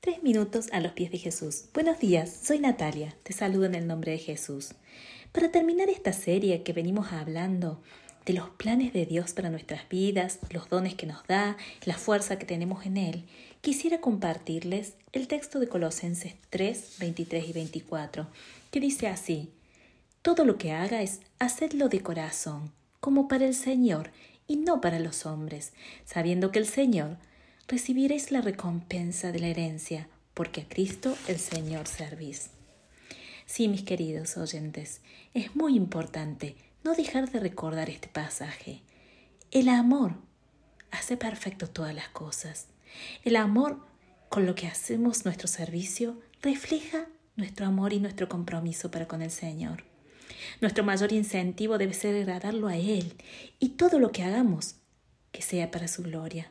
Tres minutos a los pies de Jesús. Buenos días, soy Natalia, te saludo en el nombre de Jesús. Para terminar esta serie que venimos hablando de los planes de Dios para nuestras vidas, los dones que nos da, la fuerza que tenemos en Él, quisiera compartirles el texto de Colosenses 3, 23 y 24, que dice así, Todo lo que haga es hacedlo de corazón, como para el Señor y no para los hombres, sabiendo que el Señor recibiréis la recompensa de la herencia, porque a Cristo el Señor servís. Sí, mis queridos oyentes, es muy importante no dejar de recordar este pasaje. El amor hace perfecto todas las cosas. El amor con lo que hacemos nuestro servicio refleja nuestro amor y nuestro compromiso para con el Señor. Nuestro mayor incentivo debe ser agradarlo a Él y todo lo que hagamos que sea para su gloria.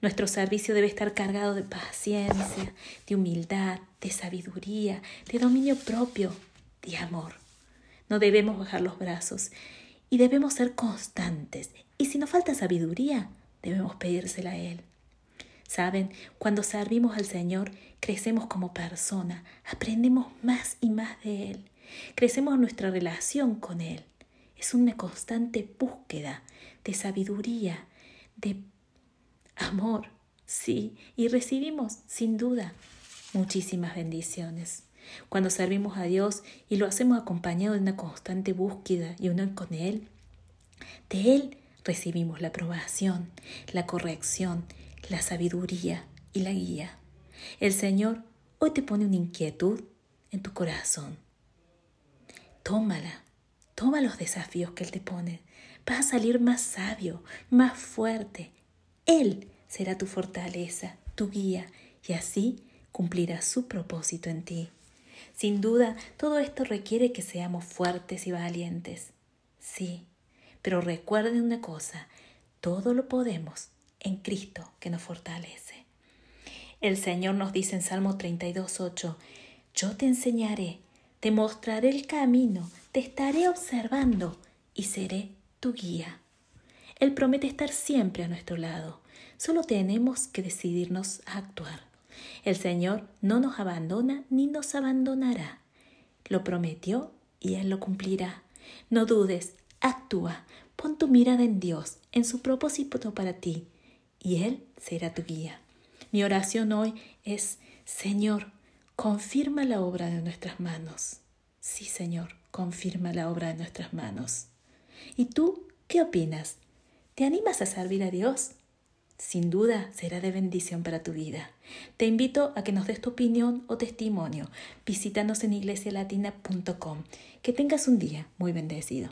Nuestro servicio debe estar cargado de paciencia, de humildad, de sabiduría, de dominio propio, de amor. No debemos bajar los brazos y debemos ser constantes. Y si nos falta sabiduría, debemos pedírsela a Él. Saben, cuando servimos al Señor, crecemos como persona, aprendemos más y más de Él. Crecemos nuestra relación con Él. Es una constante búsqueda de sabiduría, de amor, sí, y recibimos, sin duda, muchísimas bendiciones. Cuando servimos a Dios y lo hacemos acompañado de una constante búsqueda y unión con Él, de Él recibimos la aprobación, la corrección, la sabiduría y la guía. El Señor hoy te pone una inquietud en tu corazón tómala, toma los desafíos que Él te pone. Vas a salir más sabio, más fuerte. Él será tu fortaleza, tu guía, y así cumplirá su propósito en ti. Sin duda, todo esto requiere que seamos fuertes y valientes. Sí, pero recuerden una cosa, todo lo podemos en Cristo que nos fortalece. El Señor nos dice en Salmo 32.8, yo te enseñaré te mostraré el camino, te estaré observando y seré tu guía. Él promete estar siempre a nuestro lado. Solo tenemos que decidirnos a actuar. El Señor no nos abandona ni nos abandonará. Lo prometió y Él lo cumplirá. No dudes, actúa, pon tu mirada en Dios, en su propósito para ti, y Él será tu guía. Mi oración hoy es, Señor, confirma la obra de nuestras manos. Sí, Señor, confirma la obra de nuestras manos. ¿Y tú qué opinas? ¿Te animas a servir a Dios? Sin duda será de bendición para tu vida. Te invito a que nos des tu opinión o testimonio. Visítanos en iglesialatina.com. Que tengas un día muy bendecido.